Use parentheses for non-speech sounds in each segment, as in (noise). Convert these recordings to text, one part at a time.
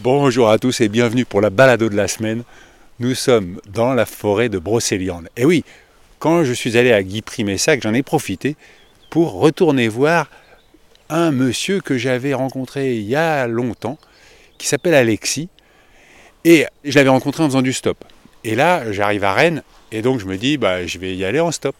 Bonjour à tous et bienvenue pour la balado de la semaine. Nous sommes dans la forêt de Brocéliande. Et oui, quand je suis allé à Guy Primessac, j'en ai profité pour retourner voir un monsieur que j'avais rencontré il y a longtemps, qui s'appelle Alexis. Et je l'avais rencontré en faisant du stop. Et là, j'arrive à Rennes, et donc je me dis, bah, je vais y aller en stop.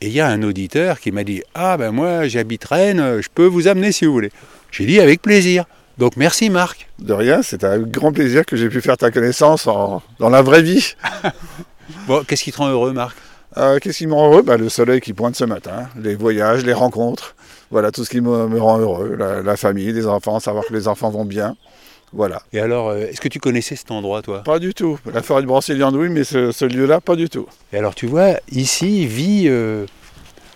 Et il y a un auditeur qui m'a dit, ah ben moi j'habite Rennes, je peux vous amener si vous voulez. J'ai dit avec plaisir. Donc merci Marc. De rien, c'est un grand plaisir que j'ai pu faire ta connaissance en- dans la vraie vie. (laughs) Bon, qu'est-ce qui te rend heureux Marc? Euh, Qu'est-ce qui me rend heureux? Bah, Le soleil qui pointe ce matin, les voyages, les rencontres. Voilà tout ce qui me, me rend heureux. La, la famille, les enfants, savoir que les enfants vont bien. Voilà. Et alors, euh, est-ce que tu connaissais cet endroit toi? Pas du tout. La forêt de Brocéliande, oui, mais ce, ce lieu-là, pas du tout. Et alors tu vois, ici vit... euh,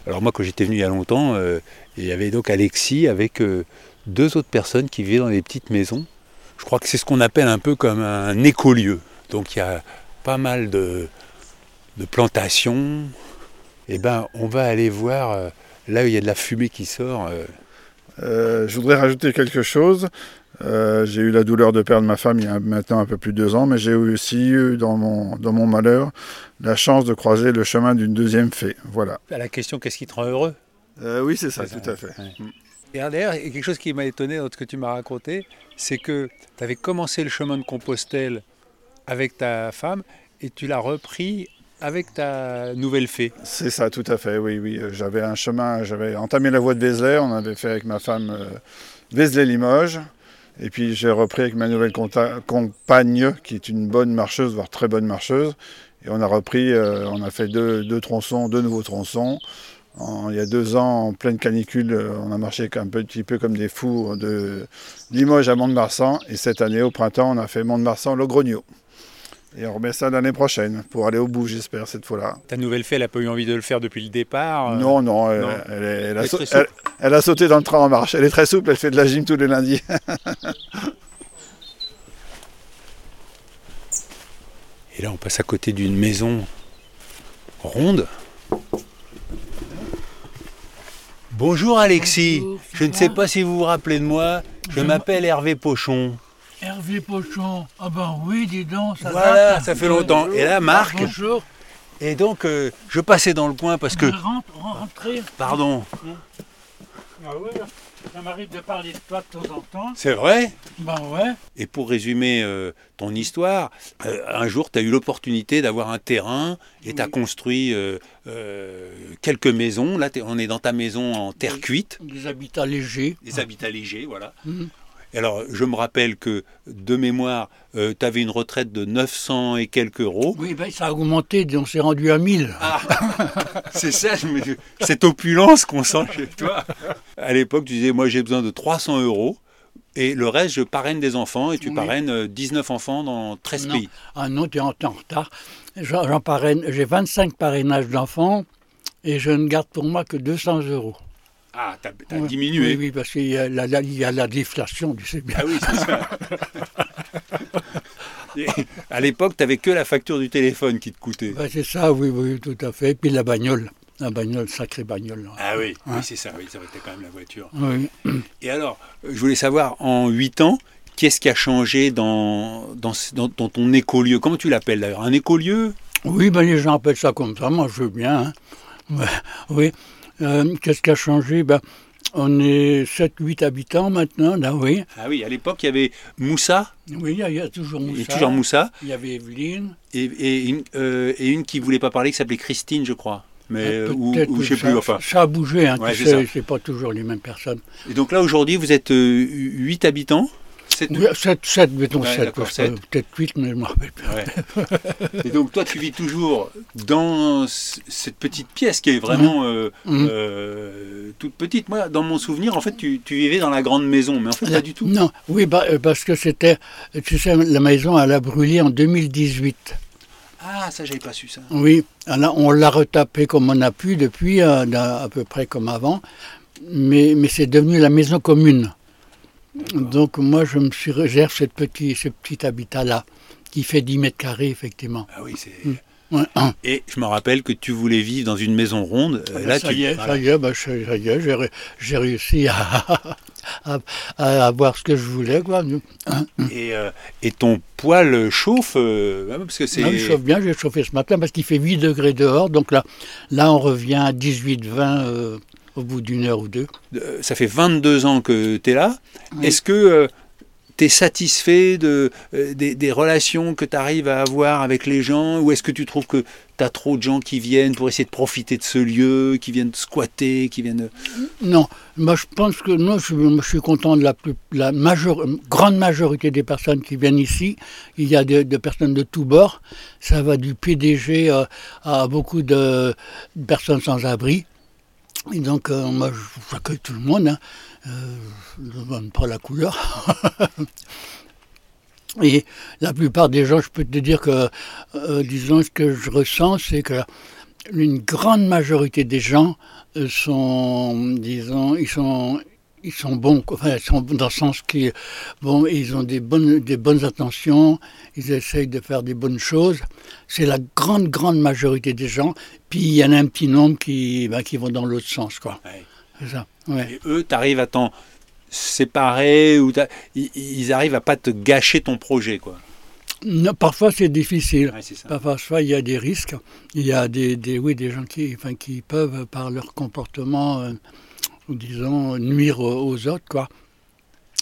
Alors moi quand j'étais venu il y a longtemps, euh, il y avait donc Alexis avec euh, deux autres personnes qui vivaient dans des petites maisons. Je crois que c'est ce qu'on appelle un peu comme un écolieu. Donc il y a pas mal de, de plantations. Et ben on va aller voir euh, là où il y a de la fumée qui sort. euh, Euh, je voudrais rajouter quelque chose. Euh, j'ai eu la douleur de perdre ma femme il y a maintenant un peu plus de deux ans, mais j'ai aussi eu dans mon, dans mon malheur la chance de croiser le chemin d'une deuxième fée. Voilà. à la question qu'est-ce qui te rend heureux? Euh, oui, c'est ça, C'est ça, tout à fait. ouais. Et d'ailleurs, quelque chose qui m'a étonné dans ce que tu m'as raconté, c'est que tu avais commencé le chemin de Compostelle avec ta femme et tu l'as repris avec ta nouvelle fée. C'est ça, tout à fait, oui, oui. Euh, J'avais un chemin, j'avais entamé la voie de Vézelay, on avait fait avec ma femme euh, Vézelay-Limoges. Et puis j'ai repris avec ma nouvelle compagne, qui est une bonne marcheuse, voire très bonne marcheuse. Et on a repris, euh, on a fait deux tronçons, deux nouveaux tronçons. En- il y a deux ans, en pleine canicule, euh, on a marché un petit peu comme des fous de Limoges à Mont-de-Marsan. Et cette année, au printemps, on a fait Mont-de-Marsan-Logrogno. Et on remet ça l'année prochaine, pour aller au bout, j'espère, cette fois-là. Ta nouvelle fée, elle n'a pas eu envie de le faire depuis le départ. euh, Non, non, a elle a sauté dans le train en marche. Elle est très souple, elle fait de la gym tous les lundis. (laughs) Et là, on passe à côté d'une maison ronde. Bonjour Alexis, Bonjour, je ne sais pas si vous vous rappelez de moi, je Je m'appelle Hervé Pochon. Hervé Pochon. Ah ben oui, dis donc, ça Voilà, date. ça fait longtemps. Et là, Marc, Bonjour. et donc euh, je passais dans le coin parce que... Je rentre, rentrez. Pardon, Ah oui, ça m'arrive de parler de toi de temps en temps. c'est vrai Ben ouais. Et pour résumer euh, ton histoire, euh, un jour, tu as eu l'opportunité d'avoir un terrain et tu as construit euh, quelques maisons. Là, on est dans ta maison en terre cuite, Des habitats légers. des habitats légers, voilà. Mhm. Alors, je me rappelle que, de mémoire, tu avais une retraite de 900 et quelques euros. Oui, ben ça a augmenté, on s'est rendu à 1000. Ah, (laughs) c'est ça, cette opulence qu'on sent chez toi. (laughs) À l'époque, tu disais, moi j'ai besoin de 300 euros. Et le reste, je parraine des enfants et tu Oui. parraines euh, 19 enfants dans 13 Non. pays. Ah non, tu es en retard. J'en parraine, j'ai 25 parrainages d'enfants et je ne garde pour moi que 200 euros. Ah, t'as Ouais. diminué. Oui, oui, parce qu'il y a la, la- il y a la déflation, tu sais bien. Ah oui, c'est ça. (laughs) Et à l'époque, tu n'avais que la facture du téléphone qui te coûtait. Ben, c'est ça, oui, oui, tout à fait. Et puis la bagnole. La bagnole, sacrée bagnole. Ah oui, oui c'est ça, oui, que t'as quand même la voiture. Oui. (clears throat) Et alors, euh, je voulais savoir, en 8 ans, qu'est-ce qui a changé dans, dans, ce- dans- dans ton écolieu? Comment tu l'appelles d'ailleurs? Un écolieu? Oui, ben, les gens appellent ça comme ça, moi je veux bien. hein. (laughs) Oui. Euh, Qu'est-ce qui a changé? Ben, On est 7-8 habitants maintenant, là, oui. Ah oui, à l'époque, il y avait Moussa, Oui, il y a, il y a toujours Moussa. toujours Moussa, Il y avait Evelyne. et, et une, euh, et une qui voulait pas parler, qui s'appelait Christine, je crois. Mais, euh, ou, ou je sais ça, plus, enfin. Ça a bougé, hein, Ouais, tu c'est sais, ça. c'est pas toujours les mêmes personnes. Et donc là, aujourd'hui, vous êtes 8 habitants 7 Oui, 7, 7 mettons Ouais, 7, d'accord, parce que sept. peut-être 8, mais je ne me rappelle plus. Ouais. (laughs) Et donc toi, tu vis toujours dans cette petite pièce qui est vraiment euh, Mhm. euh, toute petite. Moi, dans mon souvenir, en fait, tu, tu vivais dans la grande maison, mais en fait, pas du tout. Non, oui, bah, euh, parce que c'était, tu sais, la maison, elle a brûlé en 2018. Ah, ça, j'avais pas su ça. Oui, alors on l'a retapé comme on a pu depuis, euh, à, peu près comme avant, mais, mais c'est devenu la maison commune. Donc moi, je me suis réservé cette petit, ce petit habitat-là, qui fait 10 mètres carrés, effectivement. Ah oui, c'est. Ouais. Et je me rappelle que tu voulais vivre dans une maison ronde. Euh, là, ça tu... y est, voilà. ça y est, bah, ça y est, j'ai, ré- j'ai réussi à, à, à avoir ce que je voulais. Quoi. Et, euh, et ton poêle chauffe, euh, parce que c'est. Ah, il chauffe bien, j'ai chauffé ce matin parce qu'il fait 8 degrés dehors. Donc là, là on revient à 18-20 euh, au bout d'une heure ou deux. Ça fait 22 ans que tu es là. Oui. Est-ce que tu es satisfait euh, des, relations que tu arrives à avoir avec les gens Ou est-ce que tu trouves que tu as trop de gens qui viennent pour essayer de profiter de ce lieu, qui viennent squatter, qui viennent... Non, moi je pense que je, suis content de la, plus, la major- grande majorité des personnes qui viennent ici. Il y a des personnes de tous bords. Ça va du PDG euh, à beaucoup de, personnes sans abri. Et donc, euh, moi, j'accueille tout le monde. Hein. Euh, je ne demande pas la couleur. (laughs) Et la plupart des gens, je peux te dire que, euh, disons, ce que je ressens, c'est que une grande majorité des gens euh, sont, disons, ils sont, ils sont bons, enfin, ils sont dans le sens qui, bon, ils ont des bonnes, des bonnes intentions, ils essayent de faire des bonnes choses. C'est la grande, grande majorité des gens. Puis il y en a un petit nombre qui, ben, qui vont dans l'autre sens, quoi. C'est ça. Ouais. Et eux, tu arrives à t'en séparer, ou ils, ils arrivent à pas te gâcher ton projet, quoi. Non, parfois c'est difficile. Ouais, c'est ça. Parfois, il y a des risques. Il y a des, des, oui, des gens qui, enfin, qui peuvent, par leur comportement, euh, disons, nuire aux, autres, quoi.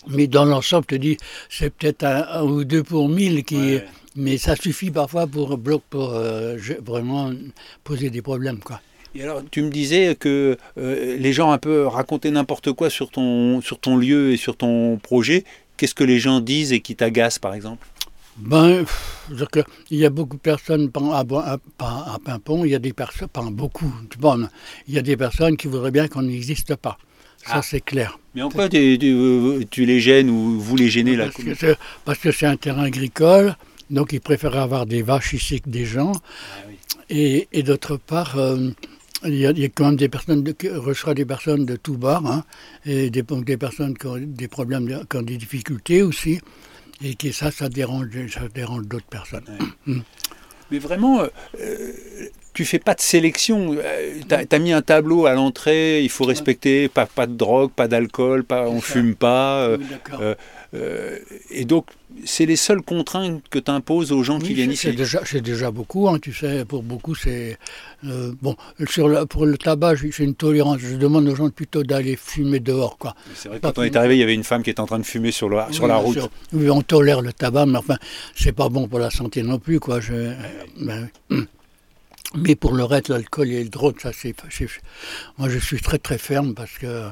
Mais dans l'ensemble, te dis, c'est peut-être un, un ou deux pour mille qui. Ouais. Mais ça suffit parfois pour, bloc- pour euh, vraiment poser des problèmes, quoi. Et alors, tu me disais que euh, les gens un peu racontaient n'importe quoi sur ton, sur ton lieu et sur ton projet. Qu'est-ce que les gens disent et qui t'agace, par exemple? Ben, que il y a beaucoup de personnes à, à, à- à Pimpon, il y a des personnes, pas beaucoup, mais il y a des personnes qui voudraient bien qu'on n'existe pas. Ça, Ah. c'est clair. Mais en quoi tu, tu- euh, tu les gênes ou vous les gênez là Parce que c'est- Parce que c'est un terrain agricole, donc ils préfèrent avoir des vaches ici que des gens. Ah oui. Et, et d'autre part, euh, il y, a, quand même des personnes de, qui reçoit des personnes de tout bord, hein, et des, personnes qui ont des problèmes, qui ont des difficultés aussi, et qui ça, ça dérange, ça dérange d'autres personnes. Mais vraiment, euh, euh, tu fais pas de sélection. tu as, mis un tableau à l'entrée, il faut respecter, pas, pas de drogue, pas d'alcool, pas, on fume pas. euh, Oui, d'accord. euh, euh, et donc, c'est les seules contraintes que tu imposes aux gens qui viennent c'est ici. déjà, c'est déjà beaucoup, hein, tu sais, pour beaucoup c'est... euh, bon, sur le- pour le tabac, j'ai une tolérance, je demande aux gens plutôt d'aller fumer dehors, quoi. C'est vrai que quand on est arrivé, il y avait une femme qui était en train de fumer sur, le, sur Oui, la route. sûr. Oui, on tolère le tabac, mais enfin, c'est pas bon pour la santé non plus, quoi. Je, ben, hum. Mais pour le reste, l'alcool et le drogue, ça, c'est, moi, je suis très très ferme parce que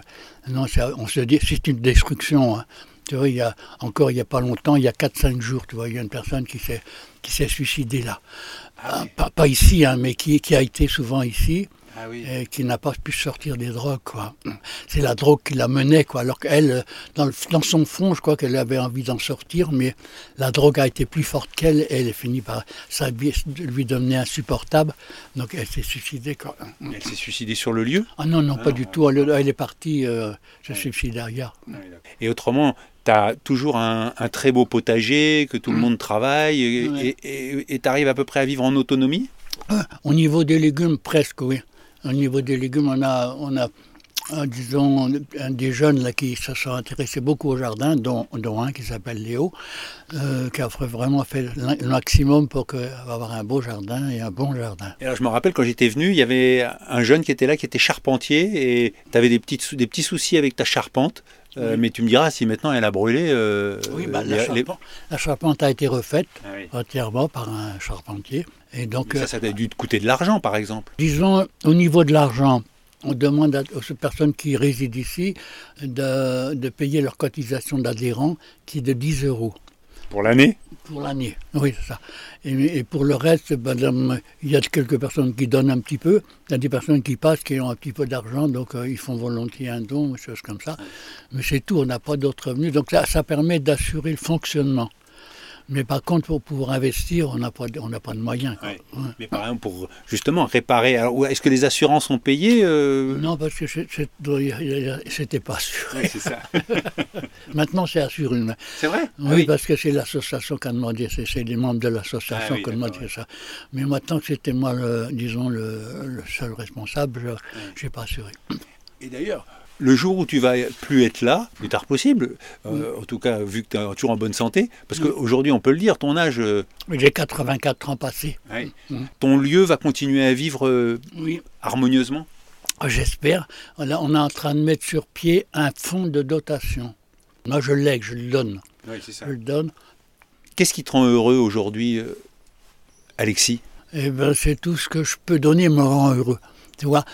non, on se dit, c'est une destruction. hein. Tu vois, il y a encore il y a pas longtemps, il y a 4-5 jours, tu vois, il y a une personne qui s'est qui s'est suicidée là. Ah, pas, pas ici, hein, mais qui, qui a été souvent ici Ah oui. et qui n'a pas pu sortir des drogues. Quoi. C'est la drogue qui la menait, quoi. alors qu'elle, euh, dans, le- dans son fond, je crois qu'elle avait envie d'en sortir, mais la drogue a été plus forte qu'elle, et elle est finie par ça lui, devenir insupportable, donc elle s'est suicidée. Quoi. Elle s'est suicidée sur le lieu? Ah non, non, Ah pas non, du tout, elle, elle est partie euh, se suicider derrière. Et autrement, tu as toujours un, un très beau potager, que tout le monde travaille, et tu arrives à peu près à vivre en autonomie? Ah, Au niveau des légumes, presque, oui. Au niveau des légumes, on a, on a euh, disons, un des jeunes là, qui se sont intéressés beaucoup au jardin, dont, dont un qui s'appelle Léo, euh, qui a vraiment fait le maximum pour avoir un beau jardin et un bon jardin. Et alors, je me rappelle quand j'étais venu, il y avait un jeune qui était là, qui était charpentier, et tu avais des petits soucis avec ta charpente. Euh, Oui. Mais tu me diras, si maintenant elle a brûlé. euh, Oui, bah, les- la, les- charpente, la charpente a été refaite Ah oui. entièrement par un charpentier. Et donc, Mais ça, ça a dû te coûter de l'argent, par exemple. Disons, au niveau de l'argent, on demande aux personnes qui résident ici de, de payer leur cotisation d'adhérent qui est de 10 euros. Pour l'année Pour l'année, oui, c'est ça. Et, pour le reste, il y a quelques personnes qui donnent un petit peu, il y a des personnes qui passent, qui ont un petit peu d'argent, donc euh, ils font volontiers un don, des choses comme ça. Mais c'est tout, on n'a pas d'autres revenus. Donc ça permet d'assurer le fonctionnement. Mais par contre, pour pouvoir investir, on n'a pas, on pas de moyens. Mais par exemple, pour justement réparer, est-ce que les assurances sont payées euh? Non, parce que c'était pas c'est ça. (laughs) (laughs) Maintenant, c'est assuré. C'est vrai? Ah oui, parce que c'est l'association qui a demandé, c'est les membres de l'association ah qui ont demandé ça. Mais maintenant que c'était moi, le, disons, le, seul responsable, je n'ai pas assuré. Et d'ailleurs, le jour où tu vas plus être là, plus tard possible, euh, en tout cas vu que tu es toujours en bonne santé, parce qu'aujourd'hui on peut le dire, ton âge... Euh, J'ai 84 ans passés. Ton lieu va continuer à vivre euh, harmonieusement? Ah, J'espère. On, est en train de mettre sur pied un fonds de dotation. Moi je lègue, je le donne. Oui, c'est ça. Je le donne. Qu'est-ce qui te rend heureux aujourd'hui, Alexis? Eh ben, c'est tout ce que je peux donner me rend heureux. Tu vois,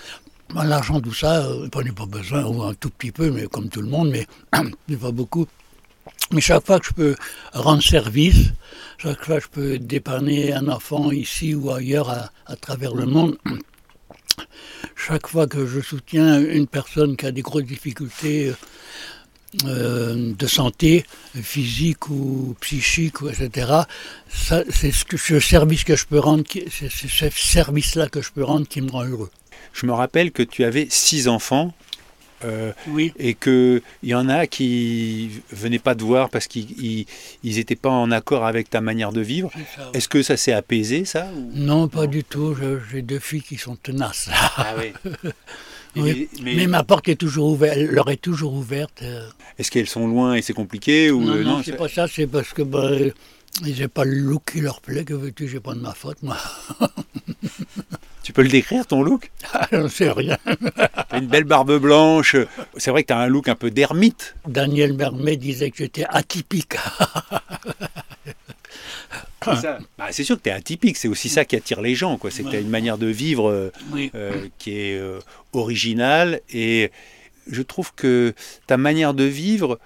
L'argent, tout ça, euh, j'en ai pas besoin, ou un tout petit peu, mais comme tout le monde, mais (clears throat) pas beaucoup. Mais chaque fois que je peux rendre service, chaque fois que je peux dépanner un enfant ici ou ailleurs à, travers le monde, (clears throat) chaque fois que je soutiens une personne qui a des grosses difficultés euh, de santé, physique ou psychique, etc., c'est ce, ce service que je peux rendre, c'est ce service-là que je peux rendre qui me rend heureux je me rappelle que tu avais six enfants. Euh, oui. Et qu'il y en a qui venaient pas te voir parce qu'ils n'étaient pas en accord avec ta manière de vivre. Est-ce que ça s'est apaisé, ça Non, pas du tout. J'ai deux filles qui sont tenaces. Ah oui. (laughs) Mais, ma porte est toujours ouverte, elle leur est toujours ouverte. Euh. Est-ce qu'elles sont loin et c'est compliqué ou Non, euh, non, c'est pas ça, c'est parce que bah, j'ai pas le look qui leur plaît, que veux-tu, j'ai pas de ma faute, moi. (laughs) Tu peux le décrire ton look (laughs) ah, Je sais rien. as (laughs) une belle barbe blanche. C'est vrai que tu as un look un peu d'ermite. Daniel Mermet disait que j'étais atypique. Bah, c'est sûr que tu es atypique, c'est aussi ça qui attire les gens. C'est que tu as une manière de vivre euh, euh, qui est euh, originale et je trouve que ta manière de vivre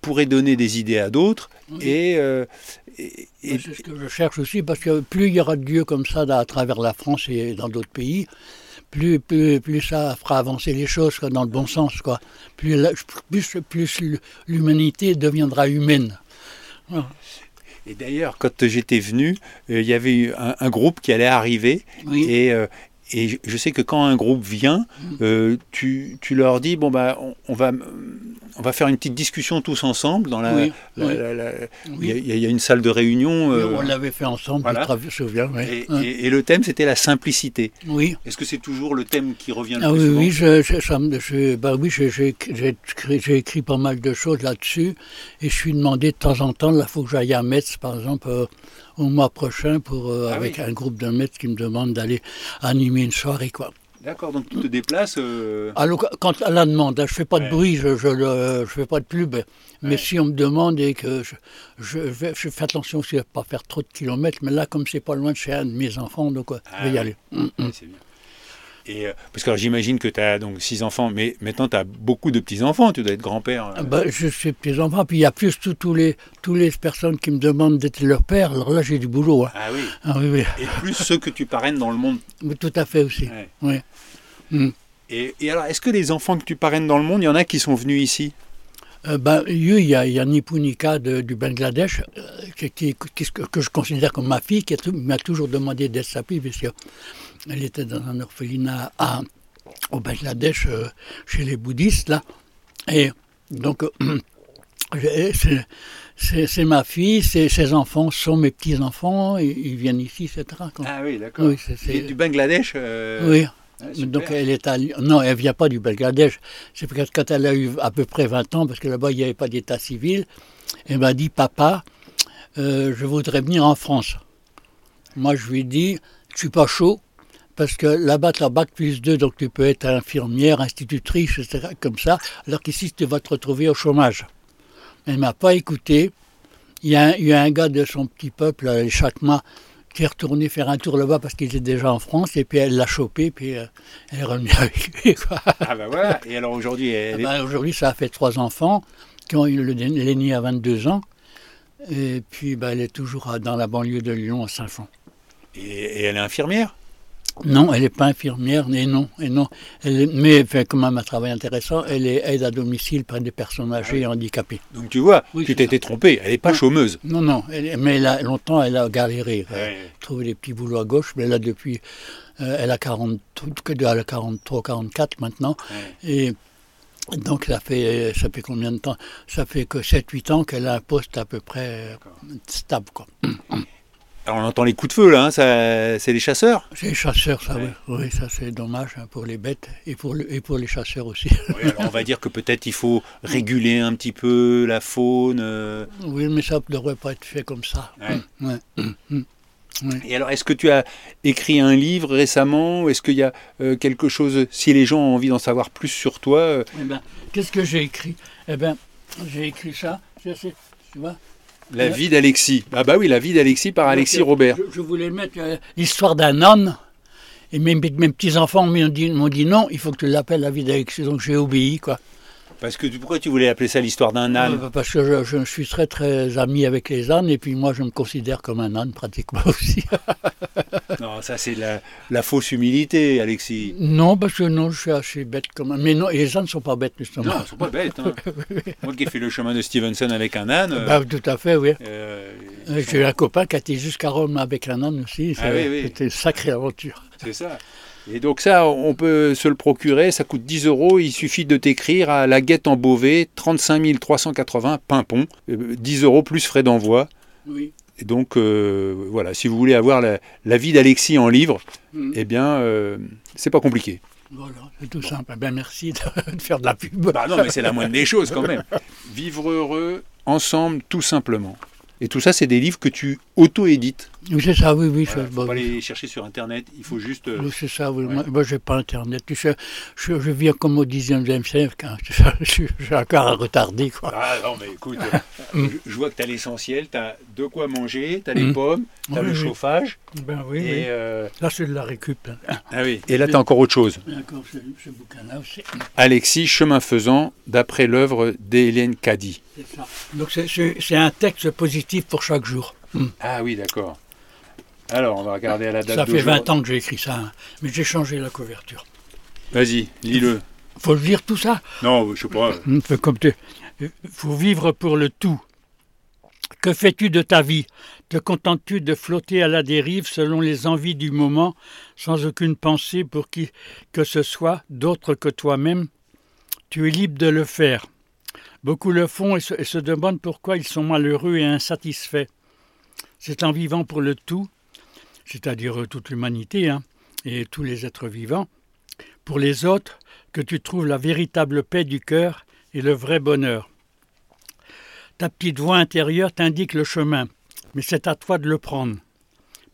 pourrait donner des idées à d'autres et, c'est ce que je cherche aussi, parce que plus il y aura de lieux comme ça à travers la France et dans d'autres pays, plus, plus, plus, ça fera avancer les choses dans le bon sens. Quoi. Plus, plus, plus l'humanité deviendra humaine. Et d'ailleurs, quand j'étais venu, euh, il y avait un, un, groupe qui allait arriver et, euh, et je sais que quand un groupe vient, mm. euh, tu, tu, leur dis bon bah on, va on va faire une petite discussion tous ensemble dans la. Il y, a une salle de réunion. Euh, on l'avait fait ensemble. Je me souviens. Et, et, le thème c'était la simplicité. Oui. Est-ce que c'est toujours le thème qui revient le ah, plus oui, souvent? Oui, je, bah oui, j'ai écrit, écrit, pas mal de choses là-dessus et je suis demandé de temps en temps. Là, il faut que j'aille à Metz, par exemple. Euh, au mois prochain pour, euh, ah avec un groupe de maîtres qui me demande d'aller animer une soirée. quoi. D'accord, donc tu te déplaces euh... Alors, quand à la demande, hein, je ne fais pas de bruit, je ne je, fais pas de pub, mais si on me demande et que je, je, je fais attention aussi à ne pas faire trop de kilomètres, mais là, comme c'est pas loin de chez un de mes enfants, donc je vais y ah aller. Mm, mm. C'est bien. Et euh, parce que j'imagine que tu as donc six enfants, mais maintenant tu as beaucoup de petits-enfants, tu dois être grand-père. Ah bah, je suis petits-enfants, puis il y a plus tous les, tous les personnes qui me demandent d'être leur père, alors là j'ai du boulot. Hein. Ah, oui. ah, oui. Et plus ceux que tu parraines dans le monde. tout à fait aussi. Oui. Mm. Et, et, alors, est-ce que les enfants que tu parraines dans le monde, il y en a qui sont venus ici? Euh, ben, il y a, il y a Nipunika du Bangladesh, qui, que je considère comme ma fille, qui m'a toujours demandé d'être sa fille, parce elle était dans un orphelinat à, au Bangladesh, euh, chez les bouddhistes, là. Et donc, euh, (clears throat) c'est ma fille, ses enfants sont mes petits-enfants, ils viennent ici, etc. Ah oui, d'accord. Oui, du Bangladesh euh, Oui. Ah, donc elle est à... Non, elle ne vient pas du Bangladesh. C'est parce que quand elle a eu à peu près 20 ans, parce que là-bas il n'y avait pas d'état civil, elle m'a dit Papa, je voudrais venir en France. Moi je lui ai dit Je suis pas chaud, parce que là-bas, tu as bac plus 2, donc tu peux être infirmière, institutrice, etc., comme ça, alors qu'ici, tu vas te retrouver au chômage. Elle ne m'a pas écouté. Il y, a un, il y, a un, gars de son petit peuple, les Chakma, qui est retournée faire un tour là-bas parce qu'il était déjà en France, et puis elle l'a chopé, puis euh, elle est revenue (laughs) avec lui. Quoi. Ah ben voilà, et alors aujourd'hui, elle est... Ben, Aujourd'hui, ça a fait trois enfants, qui ont eu l'aîné à 22 ans, et puis ben, elle est toujours à- dans la banlieue de Lyon, à Saint-Fond. et- et elle est infirmière? Non, elle n'est pas infirmière, et non, et non. Elle est- mais elle fait quand même un travail intéressant. Elle est aide à domicile près des personnes âgées et handicapées. Donc tu vois, Oui, tu t'étais trompé, elle n'est pas chômeuse. Non, non, elle mais elle a, longtemps, elle a galéré. quoi. Ouais. Trouver des petits boulots à gauche, mais là, depuis, euh, elle a 40, que de- elle a 43, 44 maintenant. Et donc, ça fait, ça fait combien de temps? Ça fait que 7-8 ans qu'elle a un poste à peu près euh, stable. Quoi. (clears throat) Alors on entend les coups de feu là, hein, ça- c'est les chasseurs C'est les chasseurs, ça, Ouais. oui. Oui, ça, c'est dommage hein, pour les bêtes et pour, le- et pour les chasseurs aussi. Oui, alors on va dire que peut-être il faut réguler un petit peu la faune. euh. Oui, mais ça ne devrait pas être fait comme ça. Ouais. Ouais. Hum, hum. Et alors est-ce que tu as écrit un livre récemment Est-ce qu'il y a euh, quelque chose, si les gens ont envie d'en savoir plus sur toi euh, Eh ben, qu'est-ce que j'ai écrit? Eh bien, j'ai écrit ça. Tu vois La vie d'Alexis. Ah bah oui, la vie d'Alexis par Alexis Donc, euh, Robert. Je, je voulais mettre euh, l'histoire d'un âne. Et mes, mes- petits-enfants m'ont dit, dit non, il faut que tu l'appelles la vie d'Alexis. Donc j'ai obéi, quoi. Parce que pourquoi tu voulais appeler ça l'histoire d'un âne Euh, Parce que je, je suis très, très ami avec les ânes. Et puis moi, je me considère comme un âne, pratiquement (laughs) aussi. Non, ça c'est la, la fausse humilité, Alexis. non, parce que non, je suis assez bête comme un. Mais non, les ânes ne sont pas bêtes, justement. Non, ils sont pas bêtes. hein. (laughs) Moi qui ai fait le chemin de Stevenson avec un âne. euh, Bah, tout à fait, oui. euh, J'ai un copain qui a été jusqu'à Rome avec un âne aussi. Ah oui, oui. C'était une sacrée aventure. C'est ça. Et donc ça, on peut se le procurer, ça coûte 10 euros, il suffit de t'écrire à la Guette en Beauvais, 35 380 Pimpon, Euh, 10 euros plus frais d'envoi. Oui. Et donc euh, voilà, si vous voulez avoir la, la vie d'Alexis en livre, Mm. eh bien euh, c'est pas compliqué. Voilà, c'est tout simple. Eh Ben, merci de, (laughs) de faire de la pub. Bah non, mais c'est la moindre des choses quand même. Vivre heureux, ensemble, tout simplement. Et tout ça, c'est des livres que tu auto-édites. Oui, c'est ça, oui, oui. Voilà, ça, faut bon, pas les chercher sur Internet, il faut juste... euh, oui, c'est ça, oui. Ouais. Moi, moi, j'ai pas Internet. Je, je, (laughs) je vis comme au 19e siècle. hein. Je, je, je suis encore à retarder, quoi. Ah non, mais écoute, (laughs) je, je vois que tu as l'essentiel, tu as de quoi manger, tu as les Mm. pommes, tu as Oui, le oui. chauffage. Ben oui, et, oui. euh, Là, c'est de la récup. hein. (laughs) ah oui. et là, tu as encore autre chose. D'accord, ce, ce bouquin-là aussi. Alexis, chemin faisant, d'après l'œuvre d'Hélène Caddy. C'est ça. Donc, c'est- un texte positif pour chaque jour. Ah oui, d'accord. Alors, on va regarder à la date Ça fait d'aujourd'hui. 20 ans que j'ai écrit ça, hein. mais j'ai changé la couverture. Vas-y, lis-le. Faut le dire tout ça Non, je sais pas. Hum, fait comme tu- faut vivre pour le tout. Que fais-tu de ta vie? Te contentes-tu de flotter à la dérive selon les envies du moment, sans aucune pensée pour qui que ce soit d'autre que toi-même? Tu es libre de le faire. Beaucoup le font et se, et se demandent pourquoi ils sont malheureux et insatisfaits. C'est en vivant pour le tout, c'est-à-dire toute l'humanité hein, et tous les êtres vivants, pour les autres, que tu trouves la véritable paix du cœur et le vrai bonheur. Ta petite voix intérieure t'indique le chemin, mais c'est à toi de le prendre.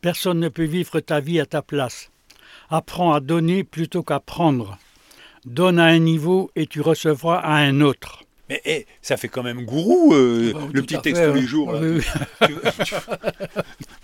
Personne ne peut vivre ta vie à ta place. Apprends à donner plutôt qu'à prendre. Donne à un niveau et tu recevras à un autre. Mais eh, ça fait quand même gourou, euh, le petit texte fait, tous les jours. là. Oui, oui. tu, tu-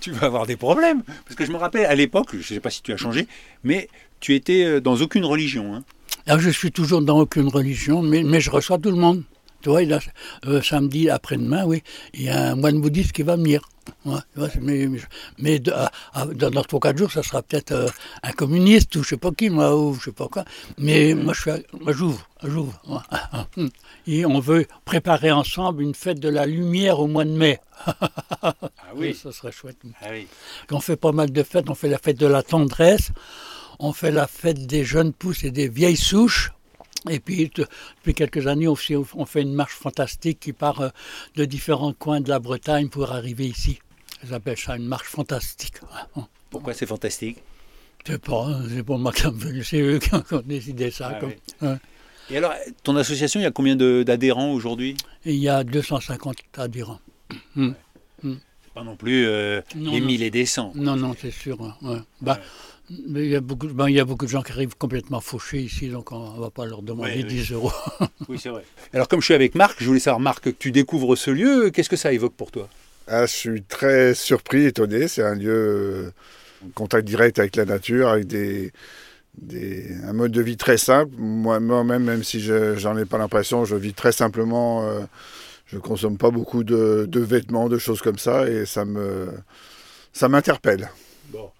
tu vas avoir des problèmes. Parce que je me rappelle, à l'époque, je ne sais pas si tu as changé, mais tu étais euh, dans aucune religion. hein. Alors, je suis toujours dans aucune religion, mais, mais je reçois tout le monde. Tu vois, là, euh, samedi après-demain, oui, il y a un moine bouddhiste qui va venir. Ouais, mais mais, mais de- à- à- dans trois quatre jours, ça sera peut-être euh, un communiste ou je sais pas qui, moi, ou je sais pas quoi. Mais moi, je j'ouvre, j'ouvre. ouais. Et on veut préparer ensemble une fête de la lumière au mois de mai. Ah oui. Ça serait chouette. Ah oui. On fait pas mal de fêtes. On fait la fête de la tendresse, on fait la fête des jeunes pousses et des vieilles souches. Et puis, depuis quelques années on fait une marche fantastique qui part euh, de différents coins de la Bretagne pour arriver ici. Ils appellent ça une marche fantastique. (laughs) Pourquoi c'est fantastique? Je sais pas, hein, c'est pas moi c'est eux (laughs) qui ont décidé ça. Ah oui. Ouais. Et alors, ton association, il y a combien d'adhérents aujourd'hui? Il y a 250 adhérents. Pas non plus euh, Non, non. mille et des cents. Non, non, c'est sûr. ouais, ouais. Mais il, y a beaucoup, ben, il y a beaucoup de gens qui arrivent complètement fauchés ici, donc on ne va pas leur demander Ouais, oui. 10 euros. (laughs) Oui, c'est vrai. Alors, comme je suis avec Marc, je voulais savoir, Marc, que tu découvres ce lieu, qu'est-ce que ça évoque pour toi? Ah, je suis très surpris, étonné. C'est un lieu en contact direct avec la nature, avec des, des, un mode de vie très simple. Moi-même, même si je j'en ai pas l'impression, je vis très simplement. Euh, je consomme pas beaucoup de, de, vêtements, de choses comme ça, et ça me ça m'interpelle. Bon.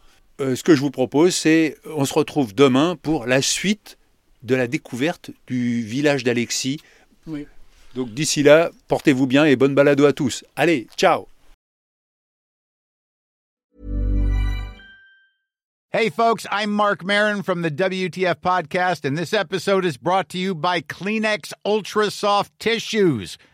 Euh, ce que je vous propose, c'est on se retrouve demain pour la suite de la découverte du village d'Alexis. Oui. Donc d'ici là, portez-vous bien et bonne balado à tous. Allez, ciao Hey folks, I'm Mark Marin from the WTF podcast and this episode is brought to you by Kleenex Ultra Soft Tissues